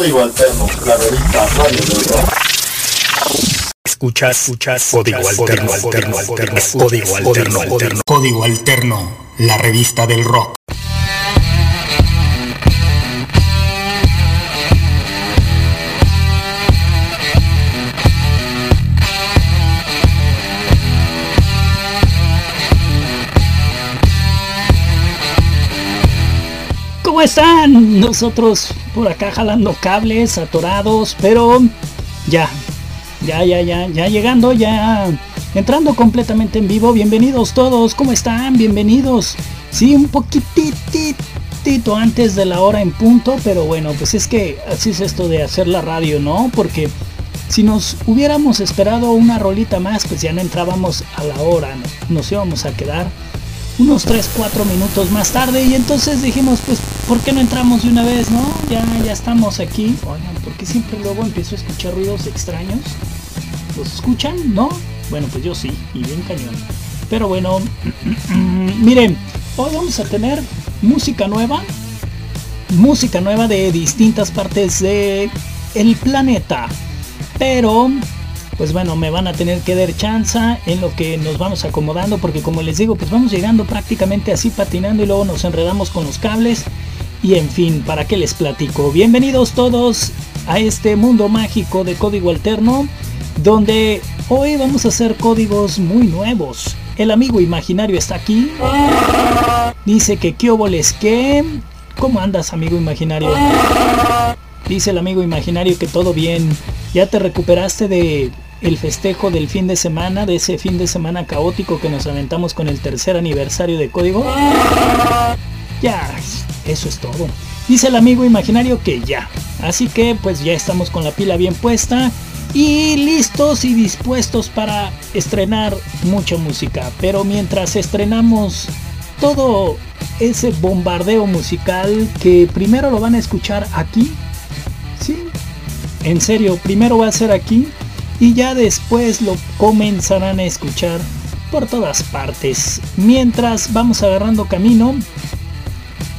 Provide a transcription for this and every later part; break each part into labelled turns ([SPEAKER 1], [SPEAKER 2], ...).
[SPEAKER 1] Código Alterno, la revista Radio del Rock.
[SPEAKER 2] Escuchas, escuchas, código alterno, alterno, alterno, código alterno, alterno, código alterno, la revista del rock.
[SPEAKER 3] ¿Cómo están? Nosotros por acá jalando cables, atorados, pero ya, ya, ya, ya, ya llegando, ya entrando completamente en vivo. Bienvenidos todos, ¿cómo están? Bienvenidos. Sí, un poquitito antes de la hora en punto, pero bueno, pues es que así es esto de hacer la radio, ¿no? Porque si nos hubiéramos esperado una rolita más, pues ya no entrábamos a la hora, ¿no? nos íbamos a quedar unos 3, 4 minutos más tarde y entonces dijimos, pues, ¿por qué no entramos de una vez, no? Ya, ya estamos aquí. Oigan, ¿por qué siempre luego empiezo a escuchar ruidos extraños? ¿Los escuchan? ¿No? Bueno, pues yo sí, y bien cañón. Pero bueno, miren, hoy vamos a tener música nueva. Música nueva de distintas partes de el planeta. Pero pues bueno, me van a tener que dar chance en lo que nos vamos acomodando, porque como les digo, pues vamos llegando prácticamente así patinando y luego nos enredamos con los cables. Y en fin, ¿para qué les platico? Bienvenidos todos a este mundo mágico de código alterno, donde hoy vamos a hacer códigos muy nuevos. El amigo imaginario está aquí. Dice que qué óboles que... ¿Cómo andas, amigo imaginario? Dice el amigo imaginario que todo bien. ¿Ya te recuperaste de el festejo del fin de semana, de ese fin de semana caótico que nos aventamos con el tercer aniversario de código? Ya, eso es todo. Dice el amigo imaginario que ya. Así que pues ya estamos con la pila bien puesta y listos y dispuestos para estrenar mucha música. Pero mientras estrenamos todo ese bombardeo musical que primero lo van a escuchar aquí. Sí, en serio, primero va a ser aquí y ya después lo comenzarán a escuchar por todas partes. Mientras vamos agarrando camino,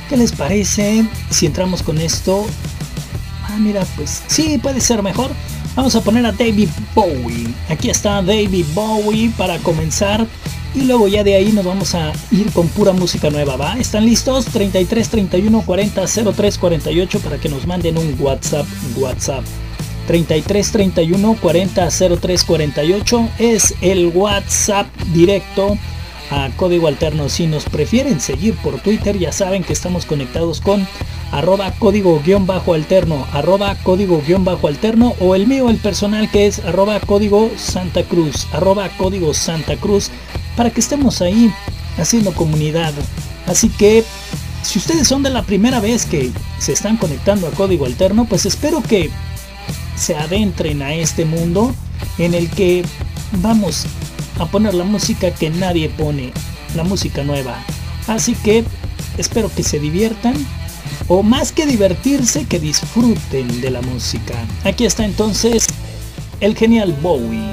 [SPEAKER 3] ¿qué les parece si entramos con esto? Ah, mira, pues sí, puede ser mejor. Vamos a poner a David Bowie. Aquí está David Bowie para comenzar. Y luego ya de ahí nos vamos a ir con pura música nueva, ¿va? ¿Están listos? 33 31 40 03 48 para que nos manden un WhatsApp. WhatsApp. 33 31 40 03 48 es el WhatsApp directo a Código Alterno. Si nos prefieren seguir por Twitter, ya saben que estamos conectados con arroba código guion bajo alterno, arroba código guion bajo alterno o el mío, el personal que es arroba código Santa Cruz, arroba código Santa Cruz, para que estemos ahí haciendo comunidad. Así que si ustedes son de la primera vez que se están conectando a Código Alterno, pues espero que se adentren a este mundo en el que vamos a poner la música que nadie pone, la música nueva. Así que espero que se diviertan o más que divertirse, que disfruten de la música. Aquí está entonces el genial Bowie.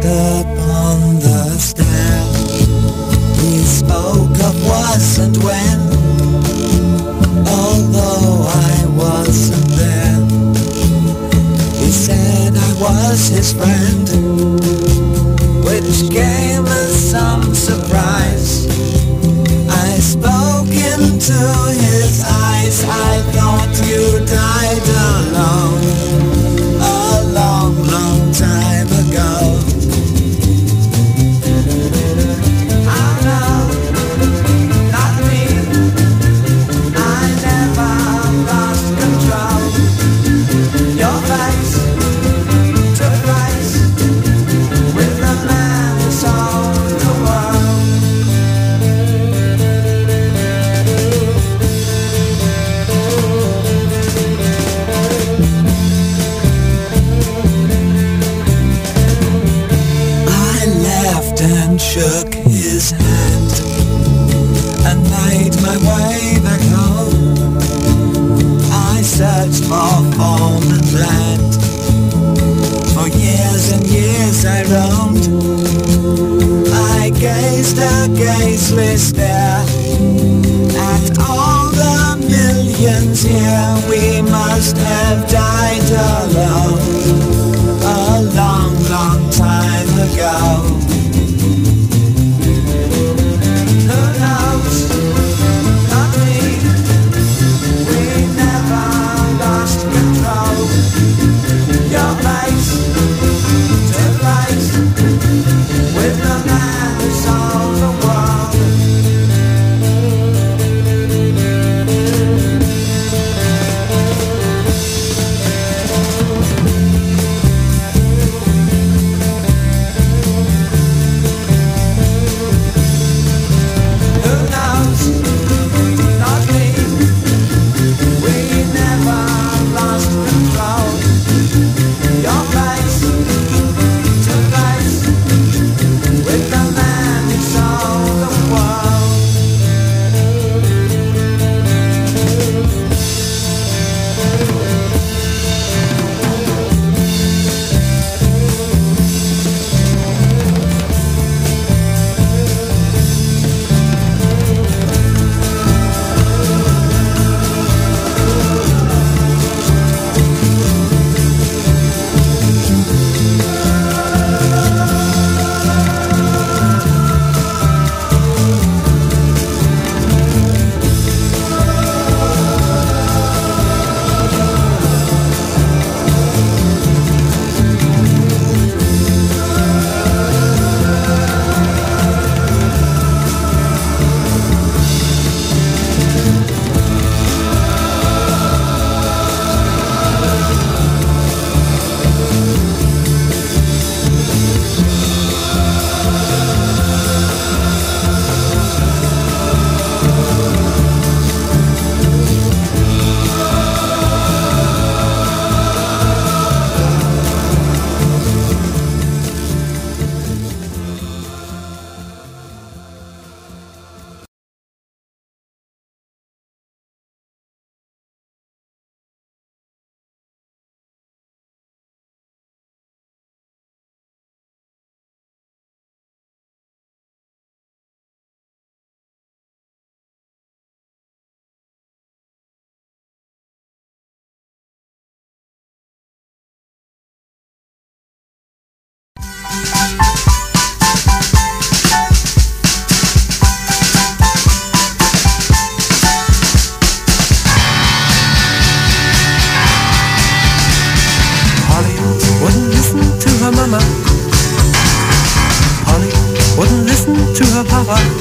[SPEAKER 4] Passed up on the stair. We spoke of was and when, although I wasn't there. He said I was his friend, which came as some surprise. I spoke into his eyes, I thought you died alone. A long, long time as I roamed. I gazed a gazeless stare At all the millions here We must have died alone.
[SPEAKER 5] mama. Polly wouldn't listen to her papa.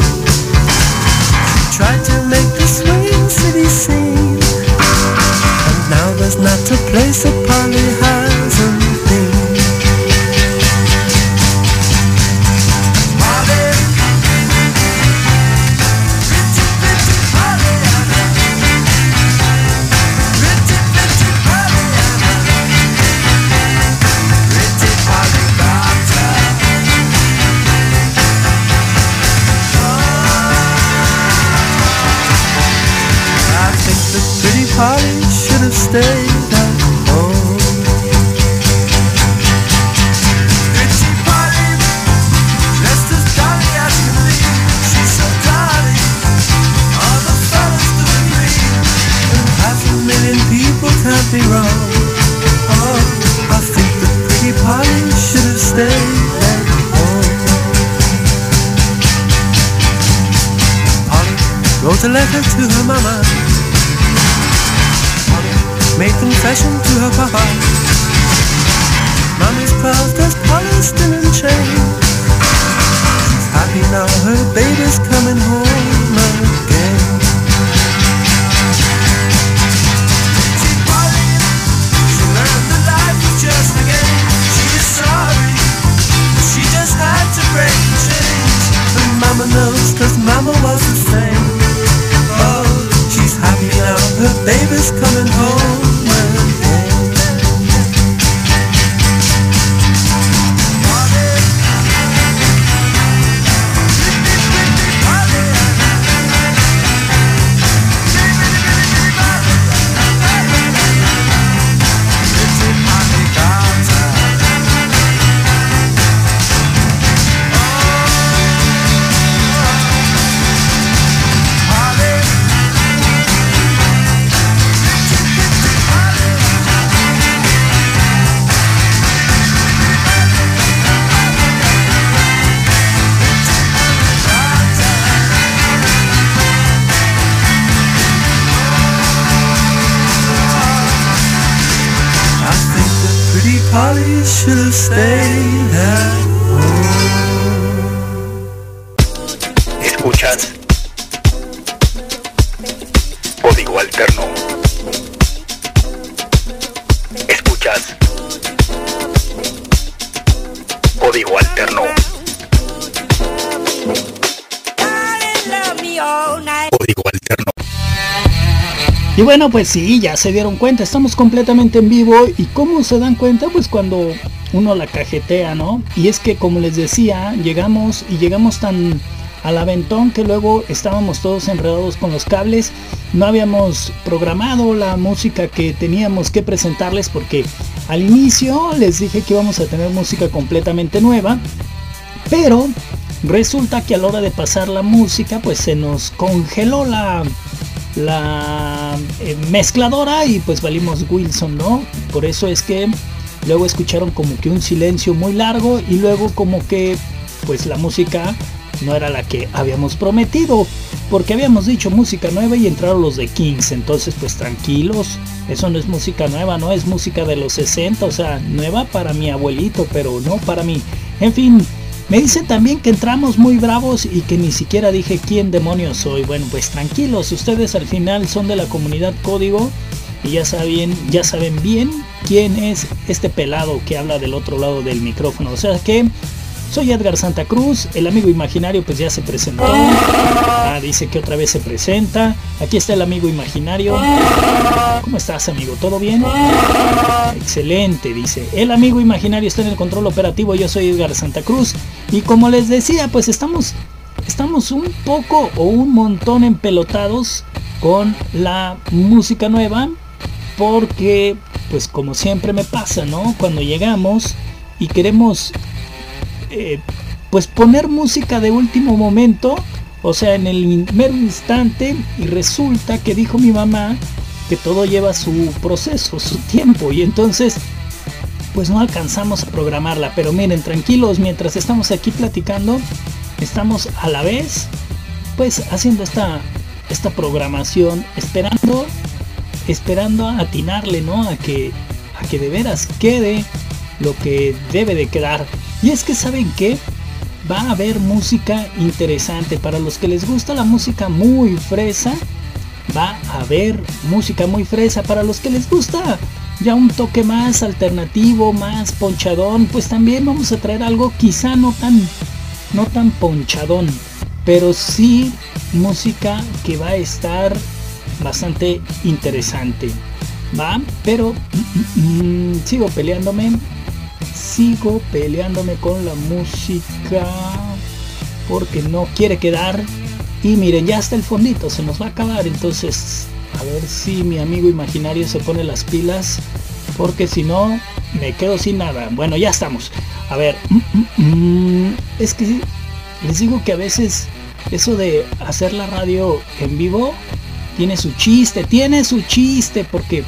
[SPEAKER 2] Escuchas Código Alterno. Escuchas Código Alterno. Código Alterno.
[SPEAKER 3] Y bueno, pues sí, ya se dieron cuenta, estamos completamente en vivo. ¿Y cómo se dan cuenta? Pues cuando uno la cajetea, ¿no? Y es que como les decía, llegamos y llegamos tan al aventón que luego estábamos todos enredados con los cables. No habíamos programado la música que teníamos que presentarles porque al inicio les dije que íbamos a tener música completamente nueva. Pero resulta que a la hora de pasar la música pues se nos congeló la, la eh, mezcladora y pues valimos Wilson, ¿no? Por eso es que luego escucharon como que un silencio muy largo y luego como que pues la música no era la que habíamos prometido, porque habíamos dicho música nueva y entraron los de Kings, entonces pues tranquilos, eso no es música nueva, no es música de los 60, o sea, nueva para mi abuelito, pero no para mí. En fin, me dicen también que entramos muy bravos y que ni siquiera dije quién demonios soy. Bueno, pues tranquilos, ustedes al final son de la comunidad código y ya saben, ya saben bien quién es este pelado que habla del otro lado del micrófono. O sea que soy Edgar Santa Cruz, el amigo imaginario pues ya se presentó. Ah, dice que otra vez se presenta. Aquí está el amigo imaginario. ¿Cómo estás amigo? ¿Todo bien? Excelente, dice. El amigo imaginario está en el control operativo. Yo soy Edgar Santa Cruz. Y como les decía, pues estamos, estamos un poco o un montón empelotados con la música nueva. Porque, pues como siempre me pasa, ¿no? Cuando llegamos y queremos eh, pues poner música de último momento, o sea, en el mero instante, y resulta que dijo mi mamá que todo lleva su proceso, su tiempo, y entonces pues no alcanzamos a programarla. Pero miren, tranquilos, mientras estamos aquí platicando, estamos a la vez pues haciendo esta, esta programación, esperando, esperando a atinarle, ¿no? A que, a que de veras quede lo que debe de quedar. Y es que saben que va a haber música interesante. Para los que les gusta la música muy fresa, va a haber música muy fresa. Para los que les gusta ya un toque más alternativo, más ponchadón, pues también vamos a traer algo quizá no tan, no tan ponchadón, pero sí música que va a estar bastante interesante. ¿Va? Pero mm, mm, sigo peleándome sigo peleándome con la música porque no quiere quedar. Y miren, ya está el fondito, se nos va a acabar. Entonces, a ver si mi amigo imaginario se pone las pilas. Porque si no, me quedo sin nada. Bueno, ya estamos. A ver, mm, mm, mm, es que les digo que a veces eso de hacer la radio en vivo tiene su chiste, tiene su chiste, porque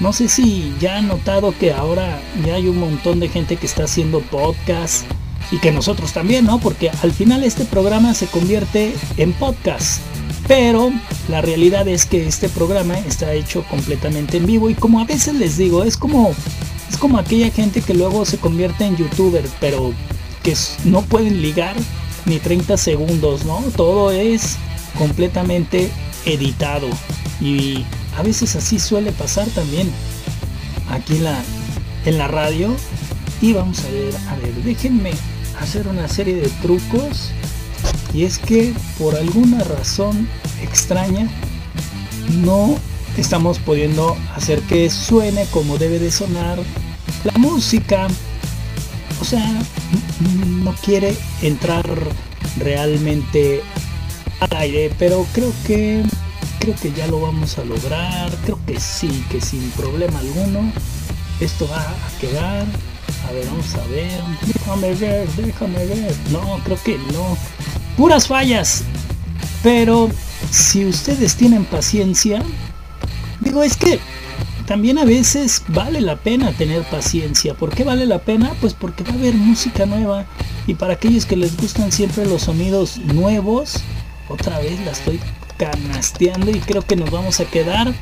[SPEAKER 3] no sé si ya han notado que ahora ya hay un montón de gente que está haciendo podcast y que nosotros también, ¿no? Porque al final este programa se convierte en podcast. Pero la realidad es que este programa está hecho completamente en vivo y como a veces les digo, es como es como aquella gente que luego se convierte en youtuber, pero que no pueden ligar ni 30 segundos, ¿no? Todo es completamente editado y a veces así suele pasar también aquí en la, en la radio. Y vamos a ver, a ver, déjenme hacer una serie de trucos. Y es que por alguna razón extraña no estamos pudiendo hacer que suene como debe de sonar la música. O sea, no quiere entrar realmente al aire, pero creo que creo que ya lo vamos a lograr, creo que sí, que sin problema alguno esto va a quedar. A ver, vamos a ver, déjame ver, déjame ver. No, creo que no. Puras fallas. Pero si ustedes tienen paciencia, digo, es que también a veces vale la pena tener paciencia. ¿Por qué vale la pena? Pues porque va a haber música nueva. Y para aquellos que les gustan siempre los sonidos nuevos, otra vez la estoy canasteando y creo que nos vamos a quedar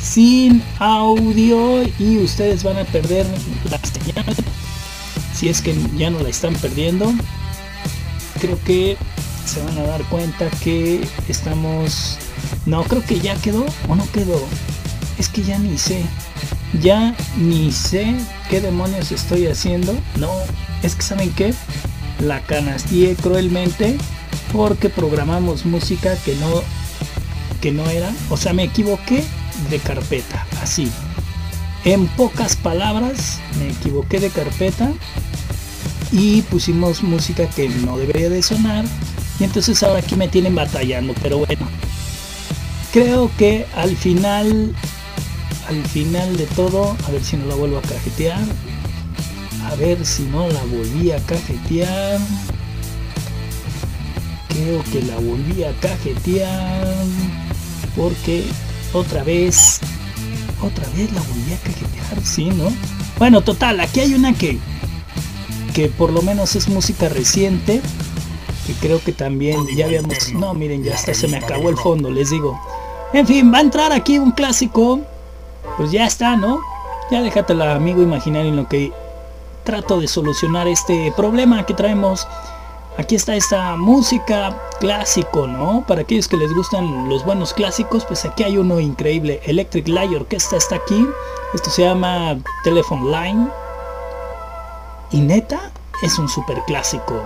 [SPEAKER 3] sin audio y ustedes van a perder la señal si es que ya no la están perdiendo, creo que se van a dar cuenta que estamos... No, creo que ya quedó o no quedó. Es que ya ni sé. Ya ni sé qué demonios estoy haciendo. No, es que saben qué. La canastié cruelmente porque programamos música que no que no era, o sea, me equivoqué de carpeta, así. En pocas palabras, me equivoqué de carpeta y pusimos música que no debería de sonar y entonces ahora aquí me tienen batallando, pero bueno. Creo que al final al final de todo, a ver si no la vuelvo a cajetear. A ver si no la volví a cajetear. Creo que la volví a cajetear. Porque otra vez. Otra vez la volví a cajetear, sí, ¿no? Bueno, total, aquí hay una que. Que por lo menos es música reciente. Que creo que también ya habíamos. No, miren, ya hasta se me acabó el fondo, les digo. En fin, va a entrar aquí un clásico. Pues ya está, ¿no? Ya déjatela, amigo imaginario, en lo que trato de solucionar este problema que traemos. Aquí está esta música clásico, ¿no? Para aquellos que les gustan los buenos clásicos, pues aquí hay uno increíble. Electric Light Orchestra está aquí. Esto se llama Telephone Line. Y neta, es un super clásico.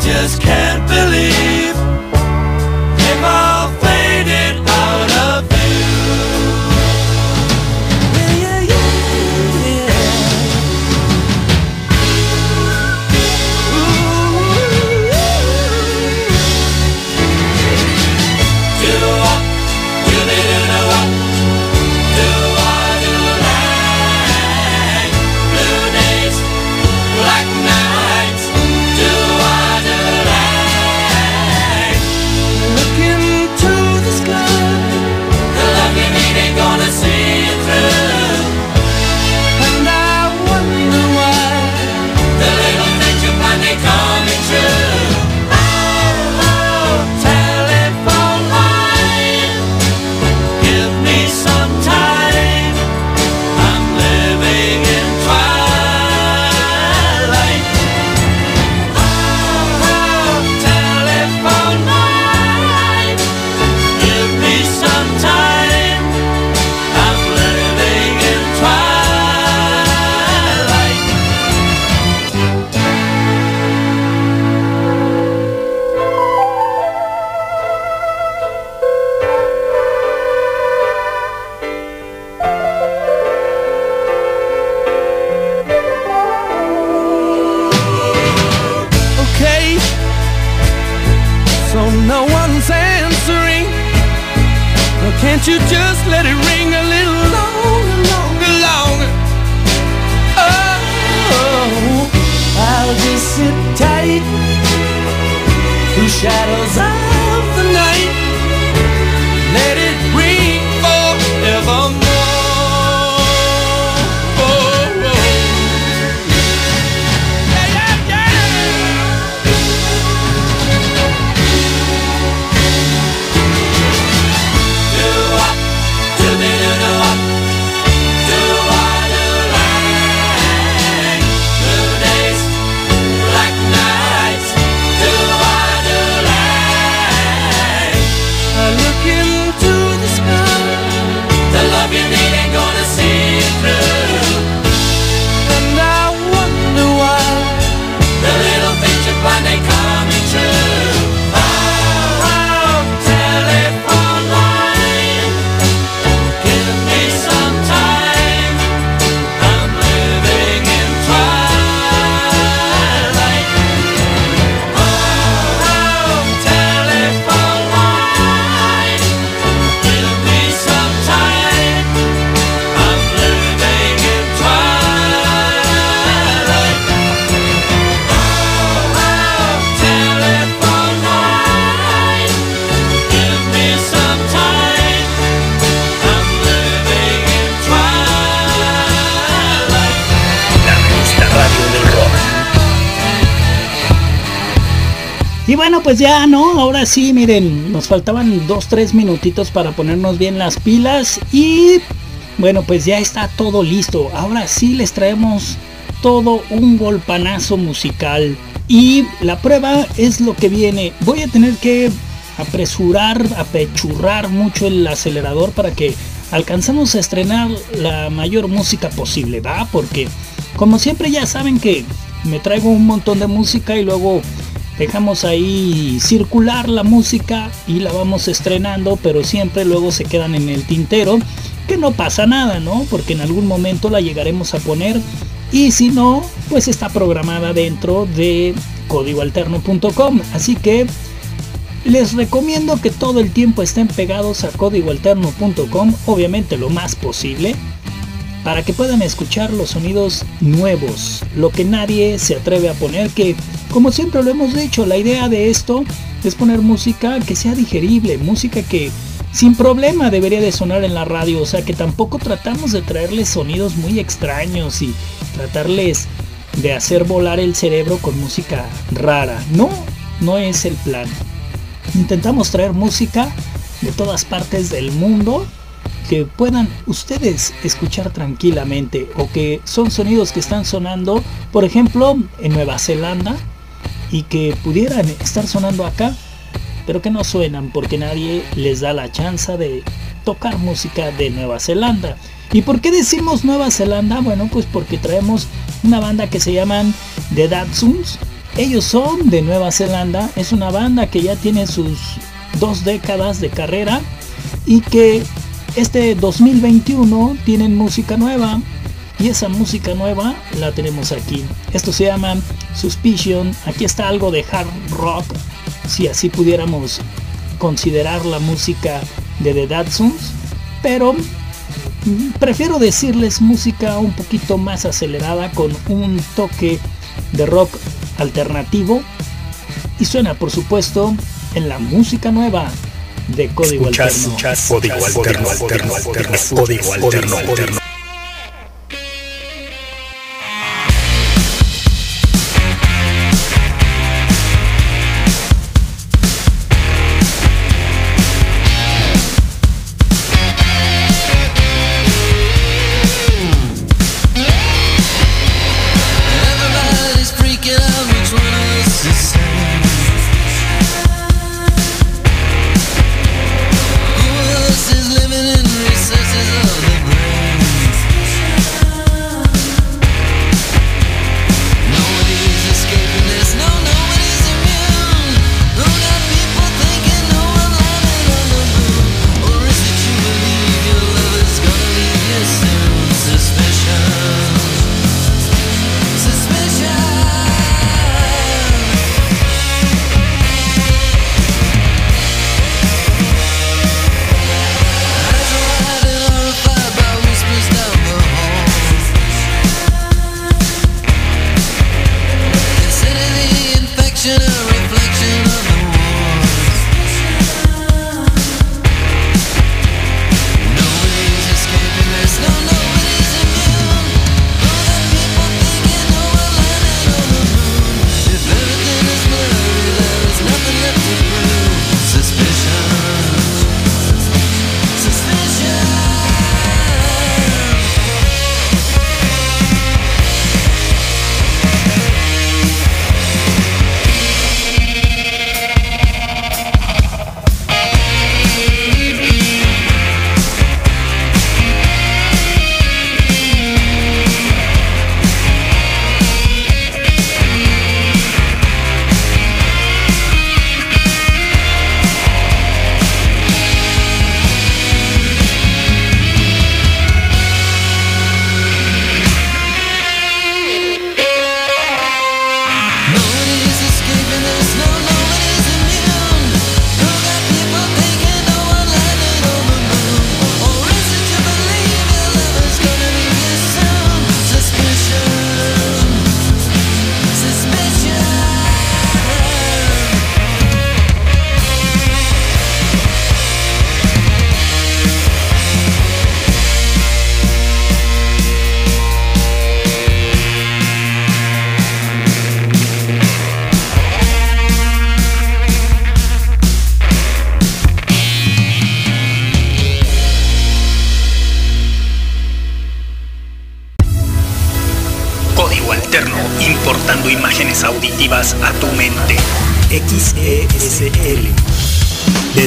[SPEAKER 5] Just can't believe
[SPEAKER 3] ya, ¿no? Ahora sí, miren, nos faltaban dos, tres minutitos para ponernos bien las pilas y bueno, pues ya está todo listo. Ahora sí les traemos todo un golpanazo musical. Y la prueba es lo que viene. Voy a tener que apresurar, apechurrar mucho el acelerador para que alcanzamos a estrenar la mayor música posible, ¿va? Porque como siempre ya saben que me traigo un montón de música y luego dejamos ahí circular la música y la vamos estrenando, pero siempre luego se quedan en el tintero, que no pasa nada, ¿no? Porque en algún momento la llegaremos a poner y si no, pues está programada dentro de códigoalterno.com. Así que les recomiendo que todo el tiempo estén pegados a códigoalterno.com, obviamente lo más posible, para que puedan escuchar los sonidos nuevos, lo que nadie se atreve a poner, que como siempre lo hemos dicho, la idea de esto es poner música que sea digerible, música que sin problema debería de sonar en la radio, o sea que tampoco tratamos de traerles sonidos muy extraños y tratarles de hacer volar el cerebro con música rara. No, no es el plan. Intentamos traer música de todas partes del mundo que puedan ustedes escuchar tranquilamente o que son sonidos que están sonando, por ejemplo, en Nueva Zelanda y que pudieran estar sonando acá, pero que no suenan porque nadie les da la chance de tocar música de Nueva Zelanda. ¿Y por qué decimos Nueva Zelanda? Bueno, pues porque traemos una banda que se llaman The Datsuns. Ellos son de Nueva Zelanda, es una banda que ya tiene sus dos décadas de carrera y que este 2021 tienen música nueva y esa música nueva la tenemos aquí. Esto se llama Suspicion. Aquí está algo de hard rock, si así pudiéramos considerar la música de The Datsuns. Pero prefiero decirles música un poquito más acelerada con un toque de rock alternativo. Y suena, por supuesto, en la música nueva de Código Alterno.
[SPEAKER 2] Código Alterno, Alterno, Alterno, Código Alterno, Alterno.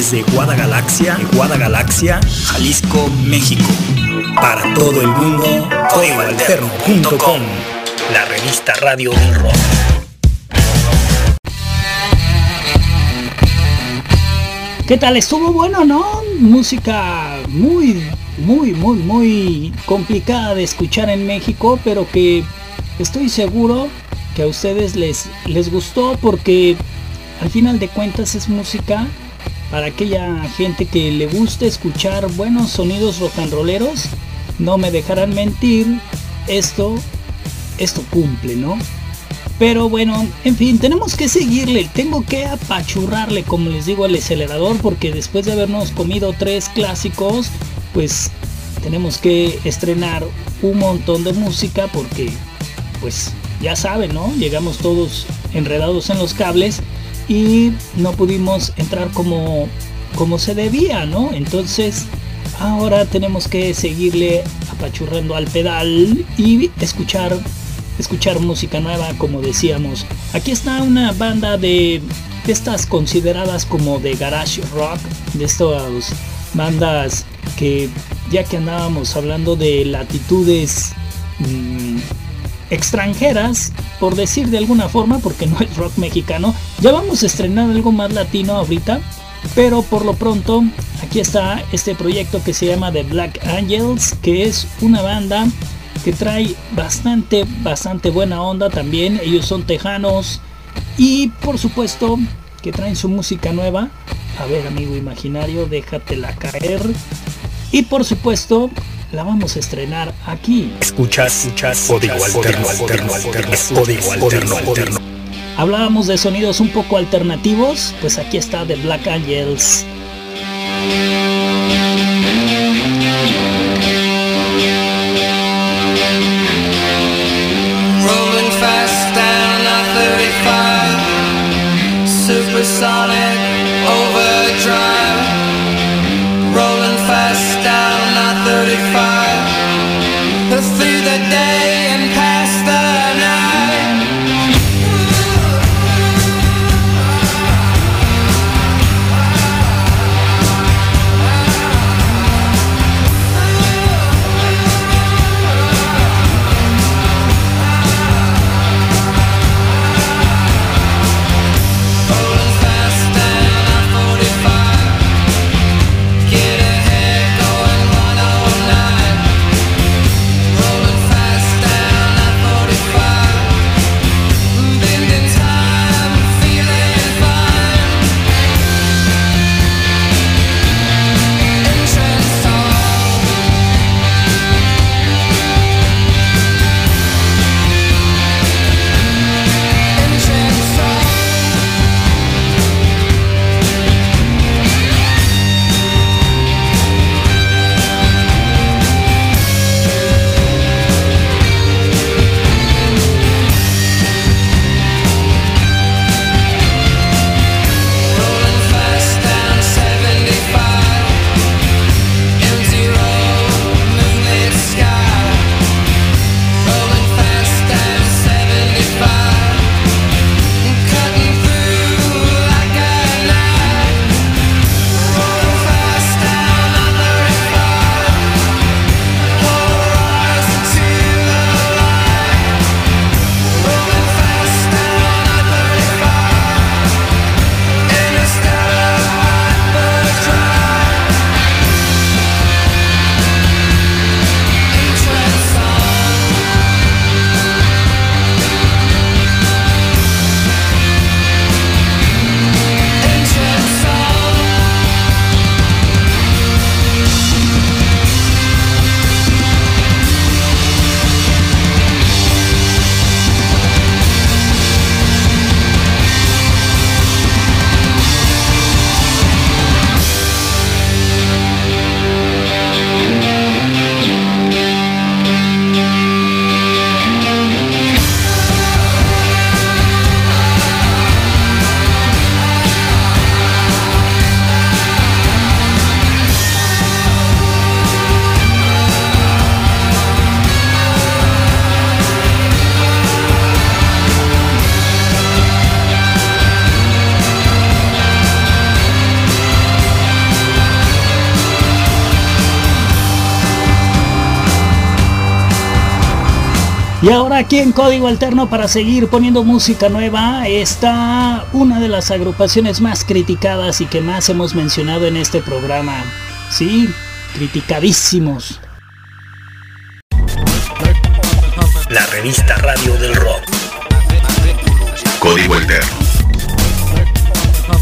[SPEAKER 2] Desde Guadagalaxia, Guadagalaxia, Jalisco, México. Para todo el mundo, códigoalterno.com. La revista radio del rock.
[SPEAKER 3] ¿Qué tal? Estuvo bueno, ¿no? Música muy, muy, muy, muy complicada de escuchar en México, pero que estoy seguro que a ustedes les, les gustó porque al final de cuentas es música para aquella gente que le gusta escuchar buenos sonidos rock and rolleros. No me dejarán mentir, esto, esto cumple, ¿no? Pero bueno, en fin, tenemos que seguirle, tengo que apachurrarle, como les digo, al acelerador, porque después de habernos comido tres clásicos, pues tenemos que estrenar un montón de música, porque pues ya saben, ¿no? Llegamos todos enredados en los cables y no pudimos entrar como, como se debía, ¿no? Entonces ahora tenemos que seguirle apachurrando al pedal y escuchar escuchar música nueva, como decíamos. Aquí está una banda de, estas consideradas como de garage rock, de estas bandas que ya que andábamos hablando de latitudes mmm, extranjeras, por decir de alguna forma, porque no es rock mexicano, ya vamos a estrenar algo más latino ahorita. Pero por lo pronto, aquí está este proyecto que se llama The Black Angels, que es una banda que trae bastante, bastante buena onda también. Ellos son tejanos y por supuesto que traen su música nueva. A ver, amigo imaginario, déjatela caer. Y por supuesto, la vamos a estrenar aquí.
[SPEAKER 2] Escuchas, escuchas, código alterno, alterno, alterno, código alterno, alterno.
[SPEAKER 3] Hablábamos de sonidos un poco alternativos, pues aquí está The Black Angels.
[SPEAKER 5] Rolling fast down I-35 Supersonic
[SPEAKER 3] aquí en Código Alterno para seguir poniendo música nueva está una de las agrupaciones más criticadas y que más hemos mencionado en este programa. Sí, criticadísimos.
[SPEAKER 2] La revista Radio del Rock.
[SPEAKER 6] Código Alterno.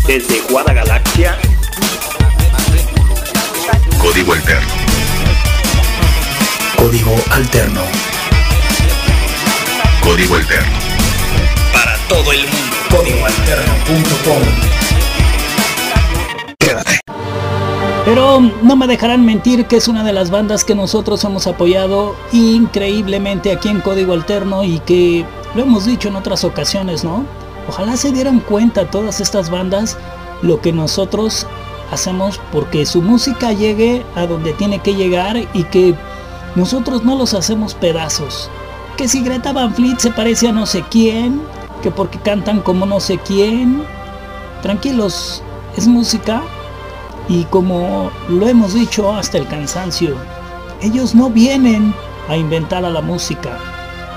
[SPEAKER 2] Desde Guada Galaxia.
[SPEAKER 6] Código Alterno.
[SPEAKER 2] Código Alterno.
[SPEAKER 6] Código Alterno.
[SPEAKER 2] Para todo el mundo. Códigoalterno.com.
[SPEAKER 6] Quédate.
[SPEAKER 3] Pero no me dejarán mentir que es una de las bandas que nosotros hemos apoyado increíblemente aquí en Código Alterno y que lo hemos dicho en otras ocasiones, ¿no? Ojalá se dieran cuenta todas estas bandas lo que nosotros hacemos porque su música llegue a donde tiene que llegar y que nosotros no los hacemos pedazos. Que si Greta Van Fleet se parece a no sé quién, que porque cantan como no sé quién. Tranquilos, es música y como lo hemos dicho hasta el cansancio, ellos no vienen a inventar a la música.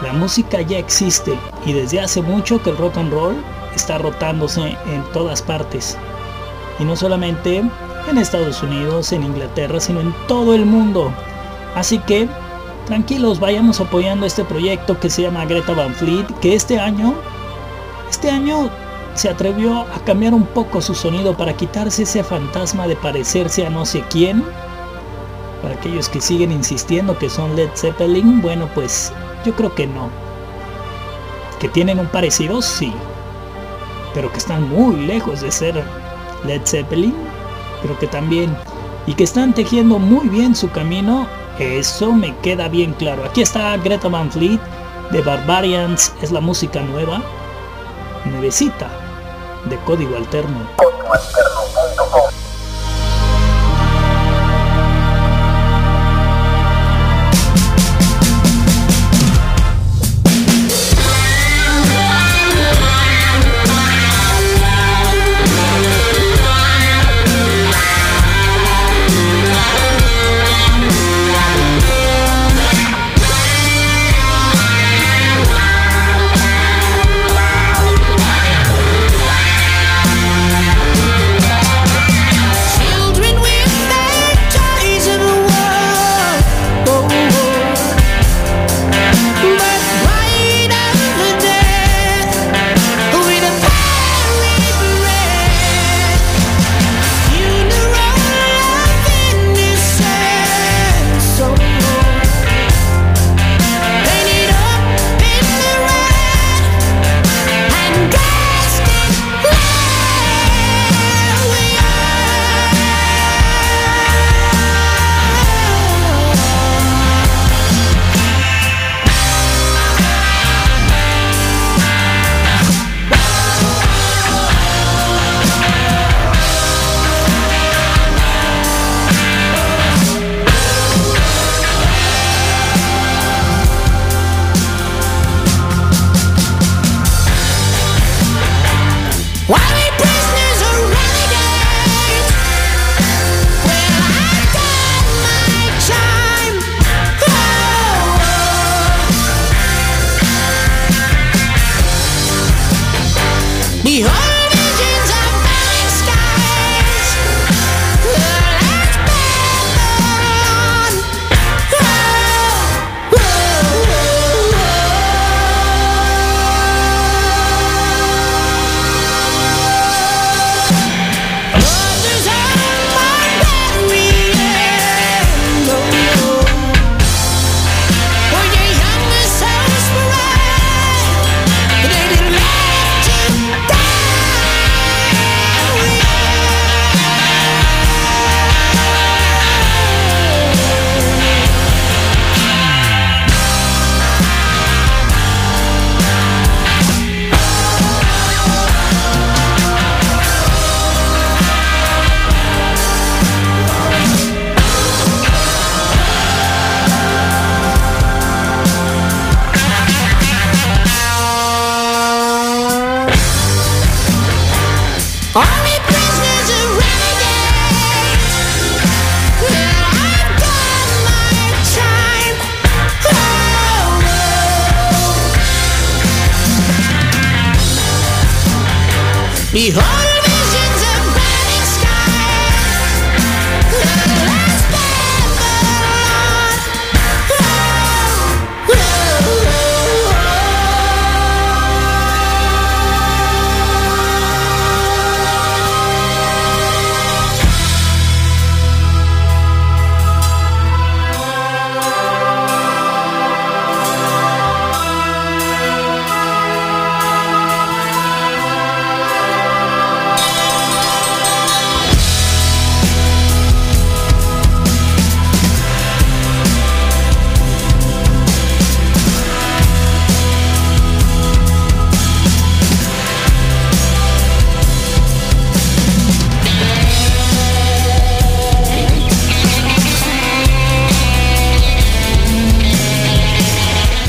[SPEAKER 3] La música ya existe y desde hace mucho que el rock and roll está rotándose en todas partes. Y no solamente en Estados Unidos, en Inglaterra, sino en todo el mundo. Así que tranquilos, vayamos apoyando este proyecto que se llama Greta Van Fleet, que este año, este año se atrevió a cambiar un poco su sonido para quitarse ese fantasma de parecerse a no sé quién. Para aquellos que siguen insistiendo que son Led Zeppelin, bueno pues yo creo que no. Que tienen un parecido, sí. Pero que están muy lejos de ser Led Zeppelin, creo que también. Y que están tejiendo muy bien su camino, eso me queda bien claro. Aquí está Greta Van Fleet de Barbarians, es la música nueva, nuevecita, de código alterno.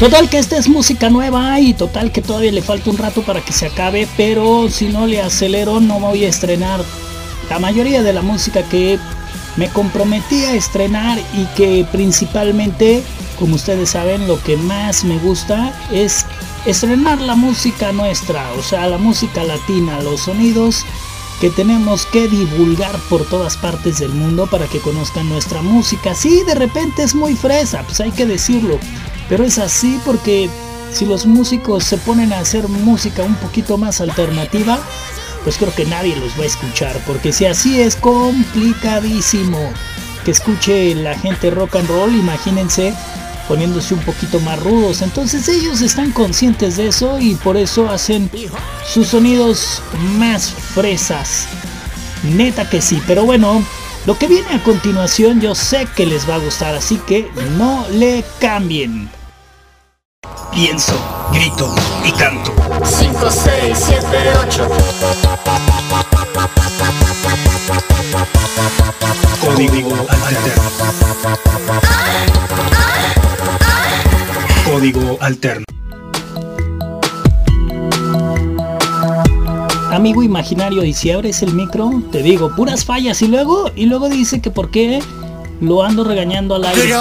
[SPEAKER 3] Total que esta es música nueva y total que todavía le falta un rato para que se acabe, pero si no le acelero no voy a estrenar la mayoría de la música que me comprometí a estrenar y que principalmente, como ustedes saben, lo que más me gusta es estrenar la música nuestra, o sea, la música latina, los sonidos que tenemos que divulgar por todas partes del mundo para que conozcan nuestra música. Sí, de repente es muy fresa, pues hay que decirlo, pero es así porque si los músicos se ponen a hacer música un poquito más alternativa, pues creo que nadie los va a escuchar, porque si así es complicadísimo que escuche la gente rock and roll, imagínense poniéndose un poquito más rudos. Entonces ellos están conscientes de eso y por eso hacen sus sonidos más fresas. Neta que sí, pero bueno, lo que viene a continuación yo sé que les va a gustar, así que no le cambien.
[SPEAKER 2] Pienso, grito y canto.
[SPEAKER 7] 5, 6, 7, 8.
[SPEAKER 2] Código alterno. Código alterno.
[SPEAKER 3] Amigo imaginario, y si abres el micro, te digo, puras fallas y luego, y luego dice que por qué lo ando regañando al aire.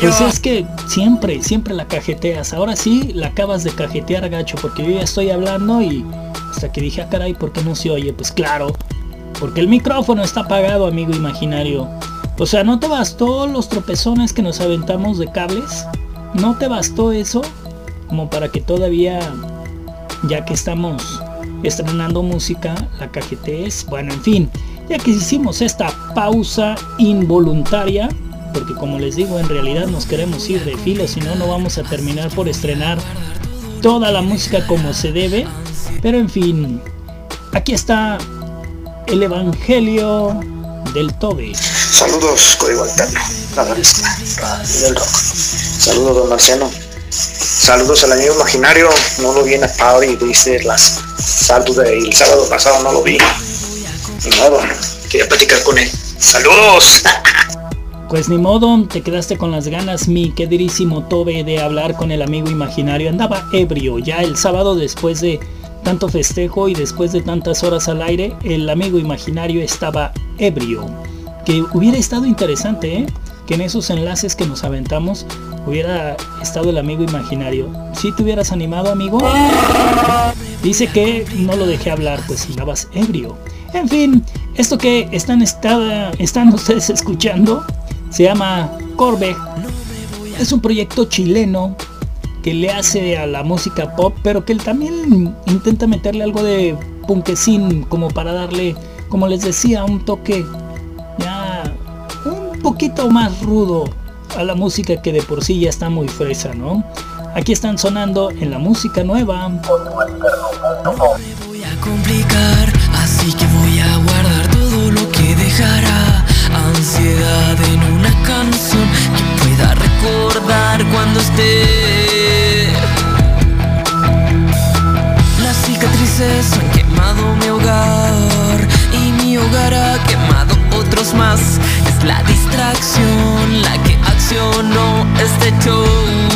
[SPEAKER 3] Pues es que siempre, siempre la cajeteas. Ahora sí la acabas de cajetear, gacho, porque yo ya estoy hablando y hasta que dije, ah, caray, ¿por qué no se oye? Pues claro, porque el micrófono está apagado, amigo imaginario. O sea, ¿no te bastó los tropezones que nos aventamos de cables? ¿No te bastó eso? Como para que todavía, ya que estamos estrenando música, la cajetees. Bueno, en fin, ya que hicimos esta pausa involuntaria, porque como les digo, en realidad nos queremos ir de filo, si no, no vamos a terminar por estrenar toda la música como se debe. Pero en fin, aquí está el Evangelio del Tobe.
[SPEAKER 8] Saludos, Código Alterno, la del Rock. Saludos, don Marciano. Saludos al amigo imaginario. No lo vi en la y viste las saltos del sábado pasado, no lo vi. Ni modo, quería platicar con él. Saludos.
[SPEAKER 3] Pues ni modo, te quedaste con las ganas, mi queridísimo Tobe, de hablar con el amigo imaginario. Andaba ebrio ya el sábado después de tanto festejo y después de tantas horas al aire, el amigo imaginario estaba ebrio. Que hubiera estado interesante, ¿eh? Que en esos enlaces que nos aventamos hubiera estado el amigo imaginario. Si te hubieras animado, amigo. Dice que no lo dejé hablar, pues andabas ebrio. En fin, esto que están, estada- están ustedes escuchando se llama Corbe. Es un proyecto chileno que le hace a la música pop, pero que él también intenta meterle algo de punkesín como para darle, como les decía, un toque poquito más rudo a la música que de por sí ya está muy fresa, ¿no? Aquí están sonando en la música nueva.
[SPEAKER 9] voy a complicar, así que voy a guardar todo lo que dejará ansiedad en una canción que pueda recordar cuando esté. Las cicatrices han quemado mi hogar y mi hogar ha quemado otros más. La distracción la que accionó este show.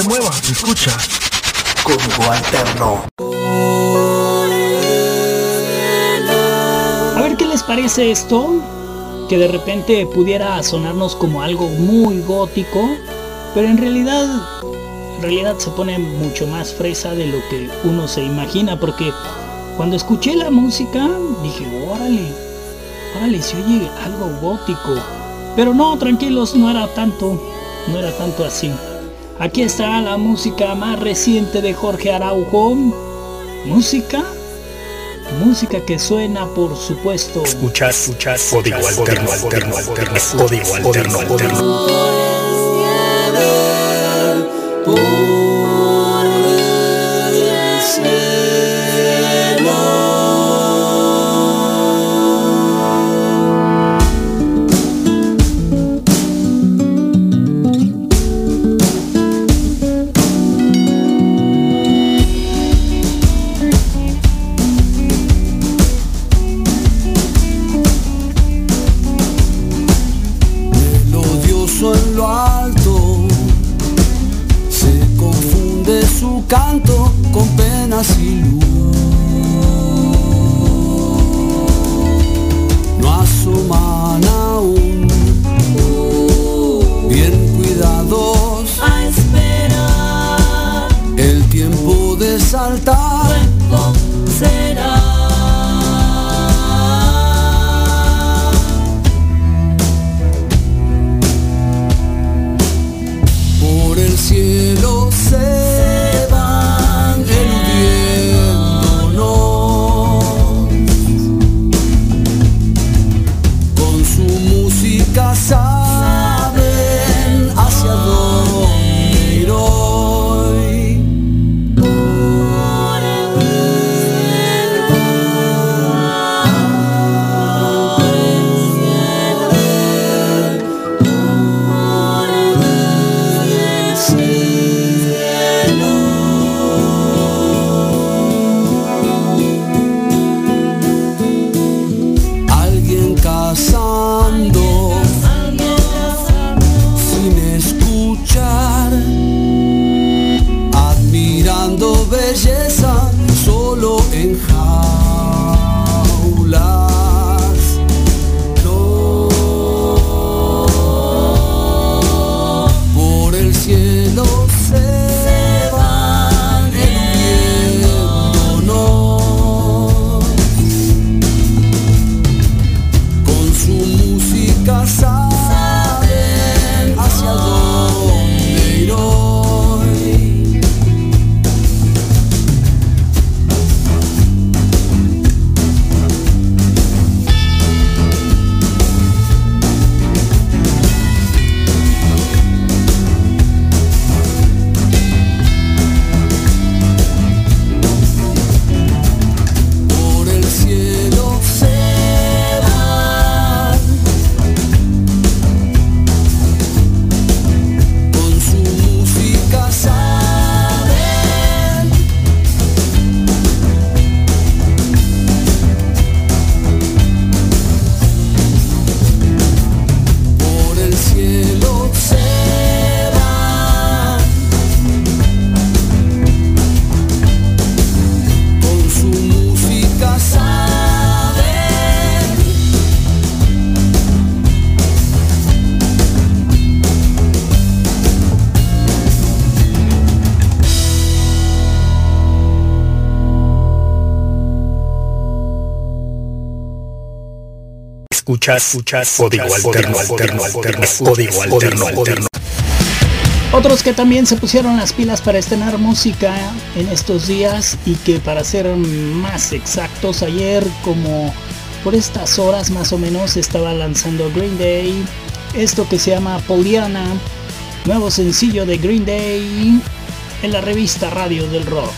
[SPEAKER 10] Se mueva, escucha. Código alterno.
[SPEAKER 3] A ver qué les parece esto, que de repente pudiera sonarnos como algo muy gótico, pero en realidad, en realidad se pone mucho más fresa de lo que uno se imagina, porque cuando escuché la música dije, órale, órale, se oye algo gótico, pero no, tranquilos, no era tanto, no era tanto así. Aquí está la música más reciente de Jorge Araujo, música Música que suena, por supuesto.
[SPEAKER 11] Escuchas, escuchas. Código alterno, alterno, alterno. Código alterno, alterno.
[SPEAKER 2] Escuchas, escuchas, código alterno, alterno, alterno, código alterno, alterno.
[SPEAKER 4] Otros que también se pusieron las pilas para estrenar música en estos días y que para ser más exactos ayer como por estas horas más o menos estaba lanzando Green Day esto que se llama Poliana, nuevo sencillo de Green Day en la revista Radio del Rock.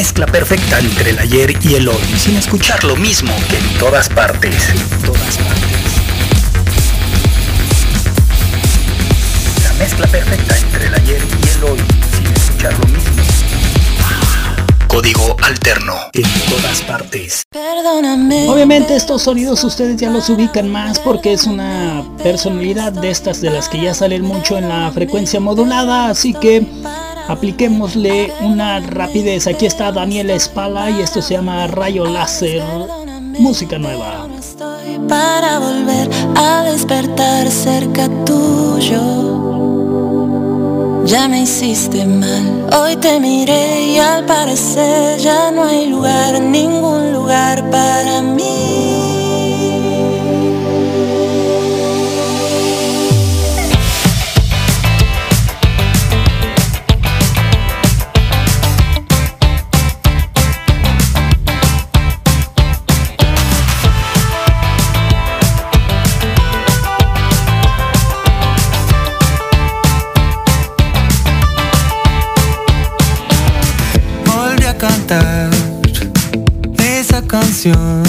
[SPEAKER 2] Mezcla perfecta entre el ayer y el hoy, sin escuchar lo mismo que en todas partes. En todas partes. La mezcla perfecta entre el ayer y el hoy, sin escuchar lo mismo. Código alterno. En todas partes.
[SPEAKER 4] Obviamente estos sonidos ustedes ya los ubican más porque es una personalidad de estas de las que ya salen mucho en la frecuencia modulada, así que apliquémosle una rapidez. Aquí está Daniela Espala y esto se llama Rayo Láser, música nueva.
[SPEAKER 12] para volver a despertar cerca tuyo. Ya me hiciste mal, hoy te miré y al parecer ya no hay lugar, ningún lugar para mí. canción.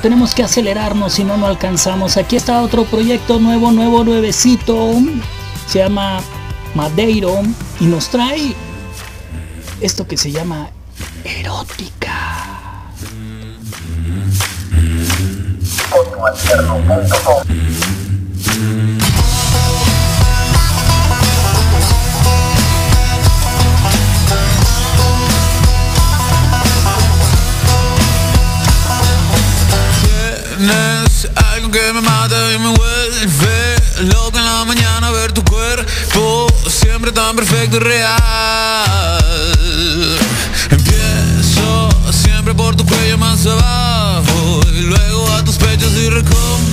[SPEAKER 10] tenemos que acelerarnos, si no, no alcanzamos. Aquí está otro proyecto nuevo, nuevo, nuevecito. Se llama Madeiro y nos trae esto que se llama erótica.
[SPEAKER 13] tan perfecto y real. Empiezo siempre por tu cuello más abajo y luego a tus pechos y
[SPEAKER 10] recom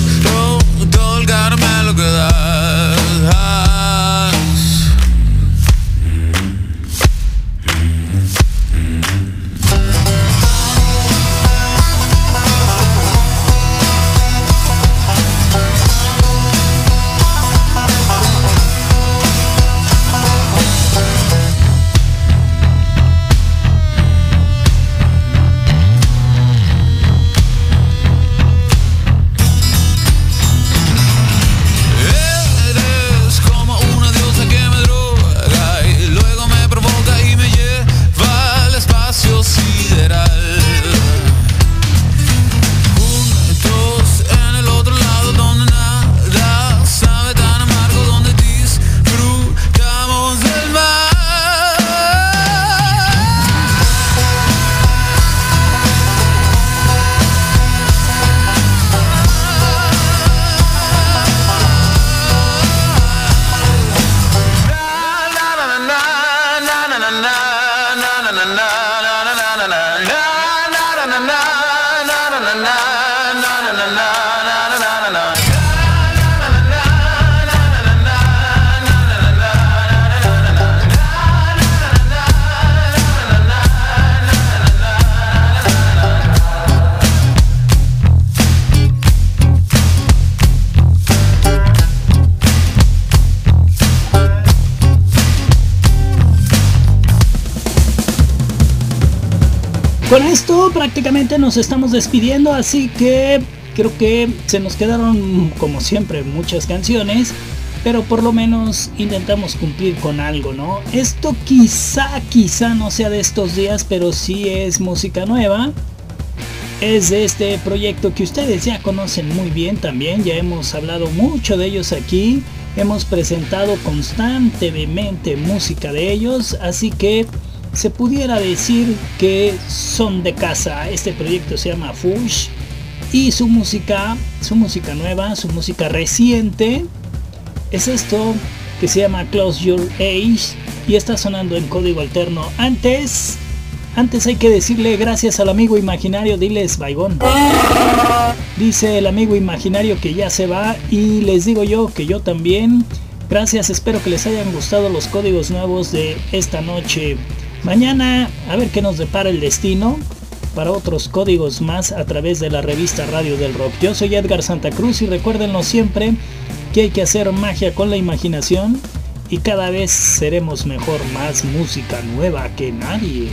[SPEAKER 10] esto prácticamente nos estamos despidiendo, así que creo que se nos quedaron como siempre muchas canciones,
[SPEAKER 3] pero por lo menos intentamos cumplir con algo, ¿no? Esto quizá, quizá no sea de estos días, pero sí es música nueva. Es de este proyecto que ustedes ya conocen muy bien también, ya hemos hablado mucho de ellos aquí, hemos presentado constantemente música de ellos, así que se pudiera decir que son de casa. Este proyecto se llama Fush y su música, su música nueva, su música reciente es esto que se llama Close Your Age y está sonando en código alterno. Antes, antes hay que decirle gracias al amigo imaginario, diles Baigón. Dice el amigo imaginario que ya se va y les digo yo que yo también. Gracias, espero que les hayan gustado los códigos nuevos de esta noche. Mañana a ver qué nos depara el destino para otros códigos más a través de la revista Radio del Rock. Yo soy Edgar Santa Cruz y recuérdenlo siempre que hay que hacer magia con la imaginación y cada vez seremos mejor, más música nueva que nadie.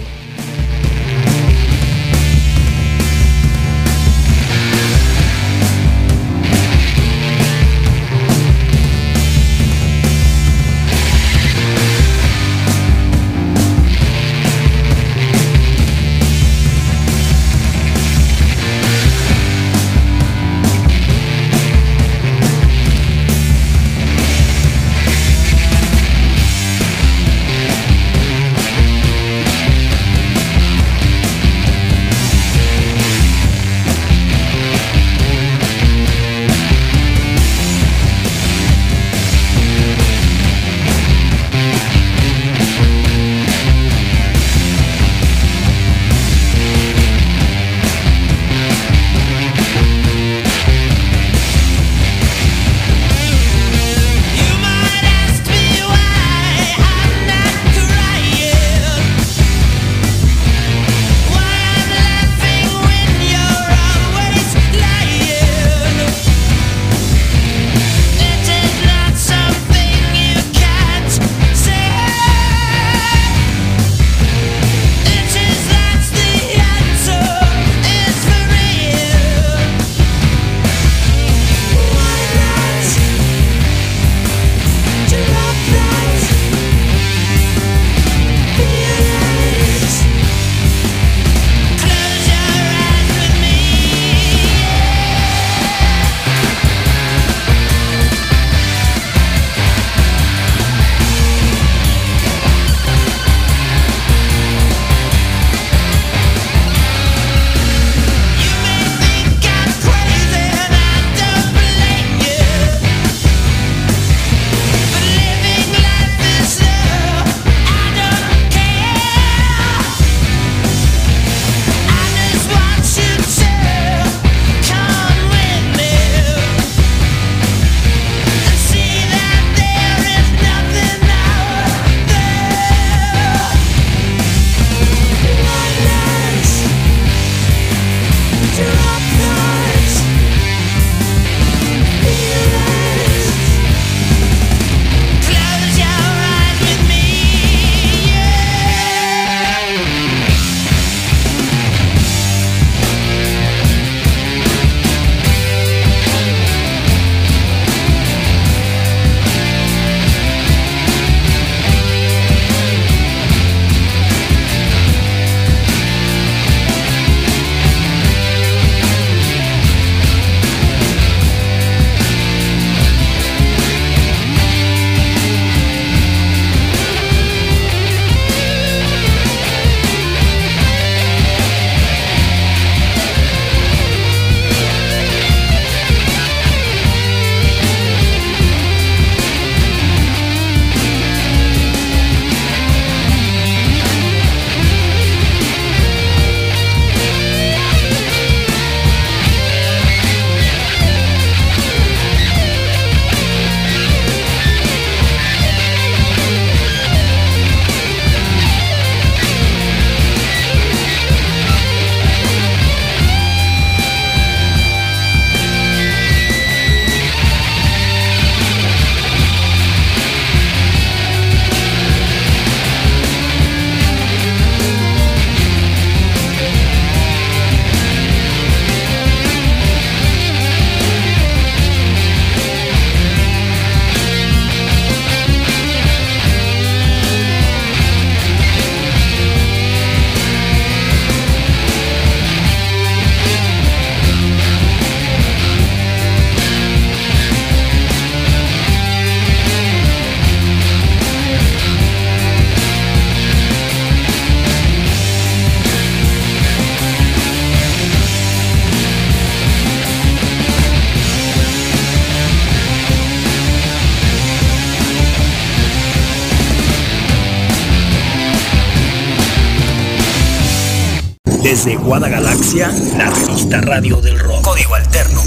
[SPEAKER 2] Desde Guadagalaxia, la revista radio del rock. Código alterno.